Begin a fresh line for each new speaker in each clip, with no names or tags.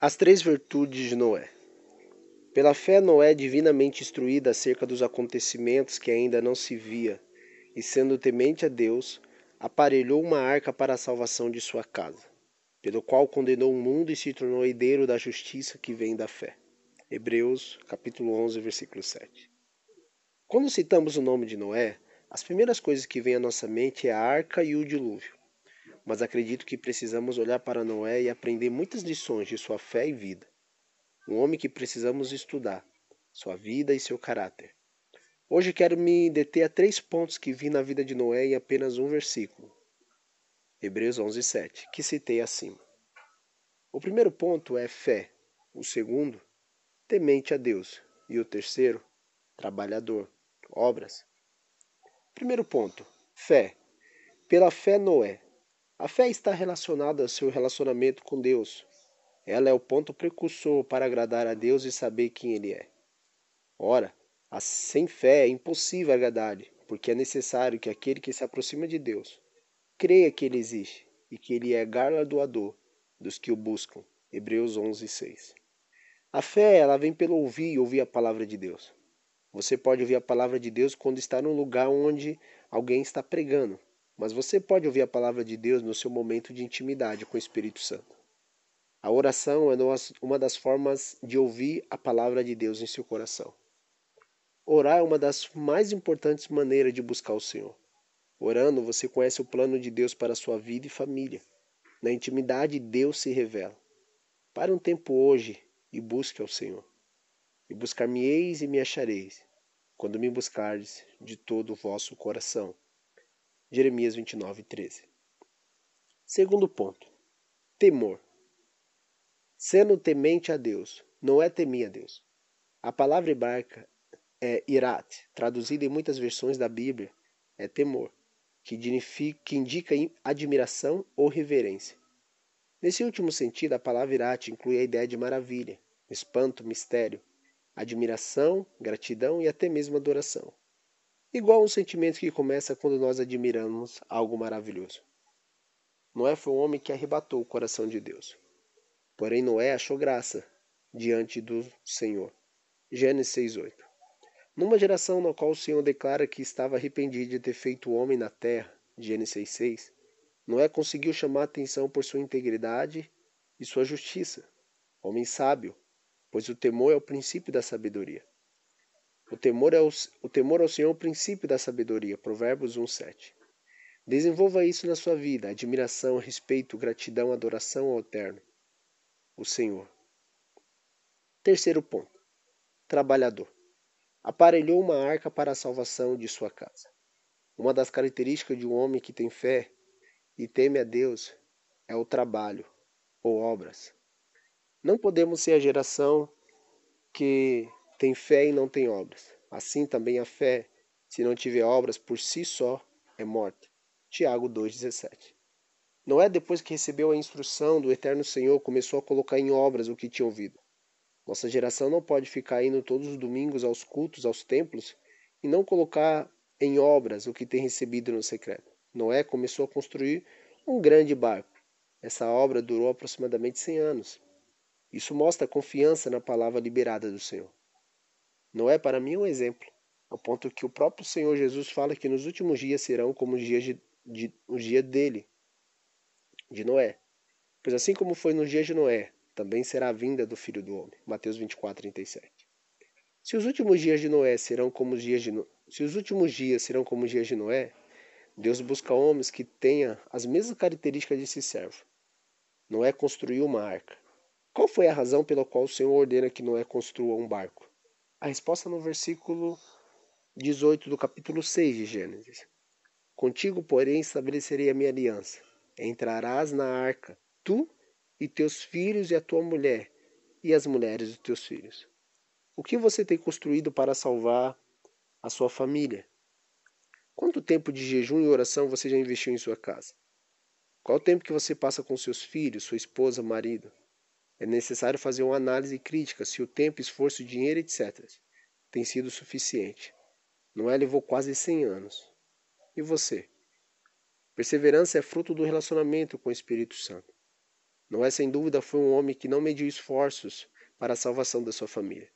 As três virtudes de Noé. Pela fé, Noé, divinamente instruído acerca dos acontecimentos que ainda não se via, e sendo temente a Deus, aparelhou uma arca para a salvação de sua casa, pelo qual condenou o mundo e se tornou herdeiro da justiça que vem da fé. Hebreus, capítulo 11, versículo 7. Quando citamos o nome de Noé, as primeiras coisas que vêm à nossa mente é a arca e o dilúvio mas acredito que precisamos olhar para Noé e aprender muitas lições de sua fé e vida. Um homem que precisamos estudar, sua vida e seu caráter. Hoje quero me deter a três pontos que vi na vida de Noé em apenas um versículo. Hebreus 11, 7, que citei acima. O primeiro ponto é fé, o segundo, temente a Deus, e o terceiro, trabalhador, obras. Primeiro ponto, fé. Pela fé, Noé, a fé está relacionada ao seu relacionamento com Deus. Ela é o ponto precursor para agradar a Deus e saber quem Ele é. Ora, sem fé é impossível agradar-lhe, porque é necessário que aquele que se aproxima de Deus creia que Ele existe e que Ele é galardoador dos que o buscam. Hebreus 11, 6. A fé, ela vem pelo ouvir e ouvir a palavra de Deus. Você pode ouvir a palavra de Deus quando está num lugar onde alguém está pregando, mas você pode ouvir a palavra de Deus no seu momento de intimidade com o Espírito Santo. A oração é uma das formas de ouvir a palavra de Deus em seu coração. Orar é uma das mais importantes maneiras de buscar o Senhor. Orando, você conhece o plano de Deus para a sua vida e família. Na intimidade, Deus se revela. Pare um tempo hoje e busque ao Senhor. E buscar-me-eis e me achareis, quando me buscardes de todo o vosso coração. Jeremias 29, 13. Segundo ponto: temor. Sendo temente a Deus, não é temer a Deus. A palavra hebraica é irat, traduzida em muitas versões da Bíblia, é temor, que, que indica admiração ou reverência. Nesse último sentido, a palavra irat inclui a ideia de maravilha, espanto, mistério, admiração, gratidão e até mesmo adoração igual um sentimento que começa quando nós admiramos algo maravilhoso. Noé foi um homem que arrebatou o coração de Deus. Porém, Noé achou graça diante do Senhor. Gênesis 6:8. Numa geração na qual o Senhor declara que estava arrependido de ter feito o homem na terra, Gênesis 6:6, Noé conseguiu chamar a atenção por sua integridade e sua justiça. Homem sábio, pois o temor é o princípio da sabedoria. O temor, é o, o temor ao Senhor é o princípio da sabedoria. Provérbios 1,7. Desenvolva isso na sua vida: admiração, respeito, gratidão, adoração ao Eterno, o Senhor. Terceiro ponto: trabalhador. Aparelhou uma arca para a salvação de sua casa. Uma das características de um homem que tem fé e teme a Deus é o trabalho ou obras. Não podemos ser a geração que tem fé e não tem obras. Assim também a fé, se não tiver obras por si só, é morta. Tiago 2,17. Noé, depois que recebeu a instrução do Eterno Senhor, começou a colocar em obras o que tinha ouvido. Nossa geração não pode ficar indo todos os domingos aos cultos, aos templos, e não colocar em obras o que tem recebido no secreto. Noé começou a construir um grande barco. Essa obra durou aproximadamente 100 anos. Isso mostra confiança na palavra liberada do Senhor. Noé, para mim, é um exemplo, ao ponto que o próprio Senhor Jesus fala que nos últimos dias serão como os dias, de, de, os dias dele, de Noé. Pois assim como foi nos dias de Noé, também será a vinda do Filho do Homem. Mateus 24, 37. Se os últimos dias de Noé serão como os dias de se os últimos dias serão como os dias de Noé, Deus busca homens que tenham as mesmas características de si servo. Noé construiu uma arca. Qual foi a razão pela qual o Senhor ordena que Noé construa um barco? A resposta no versículo 18 do capítulo 6 de Gênesis. Contigo, porém, estabelecerei a minha aliança. Entrarás na arca, tu e teus filhos e a tua mulher, e as mulheres dos teus filhos. O que você tem construído para salvar a sua família? Quanto tempo de jejum e oração você já investiu em sua casa? Qual o tempo que você passa com seus filhos, sua esposa, marido? É necessário fazer uma análise crítica se o tempo, esforço, dinheiro, etc. tem sido suficiente. Noé levou quase 100 anos. E você? Perseverança é fruto do relacionamento com o Espírito Santo. Noé, sem dúvida, foi um homem que não mediu esforços para a salvação da sua família.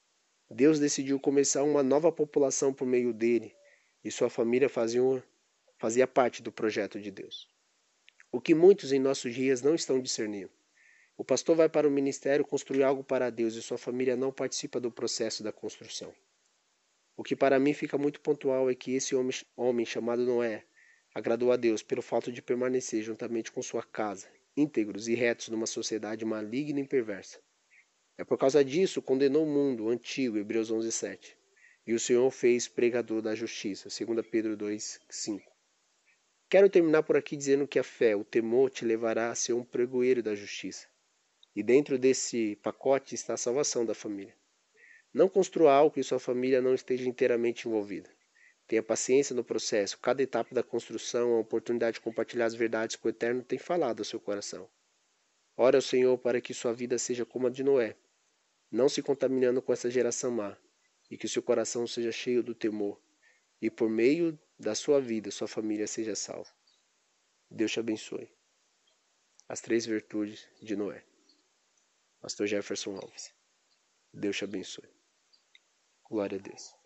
Deus decidiu começar uma nova população por meio dele e sua família fazia, fazia parte do projeto de Deus. O que muitos em nossos dias não estão discernindo. O pastor vai para o ministério construir algo para Deus e sua família não participa do processo da construção. O que para mim fica muito pontual é que esse homem, homem chamado Noé agradou a Deus pelo fato de permanecer juntamente com sua casa, íntegros e retos numa sociedade maligna e perversa. É por causa disso condenou o mundo antigo, Hebreus 11:7. E o Senhor fez pregador da justiça, 2 Pedro 2:5. Quero terminar por aqui dizendo que a fé, o temor te levará a ser um pregoeiro da justiça. E dentro desse pacote está a salvação da família. Não construa algo que sua família não esteja inteiramente envolvida. Tenha paciência no processo. Cada etapa da construção é uma oportunidade de compartilhar as verdades que o Eterno tem falado ao seu coração. Ore ao Senhor para que sua vida seja como a de Noé, não se contaminando com essa geração má, e que seu coração seja cheio do temor, e por meio da sua vida sua família seja salva. Deus te abençoe. As três virtudes de Noé. Pastor Jefferson Alves. Deus te abençoe. Glória a Deus.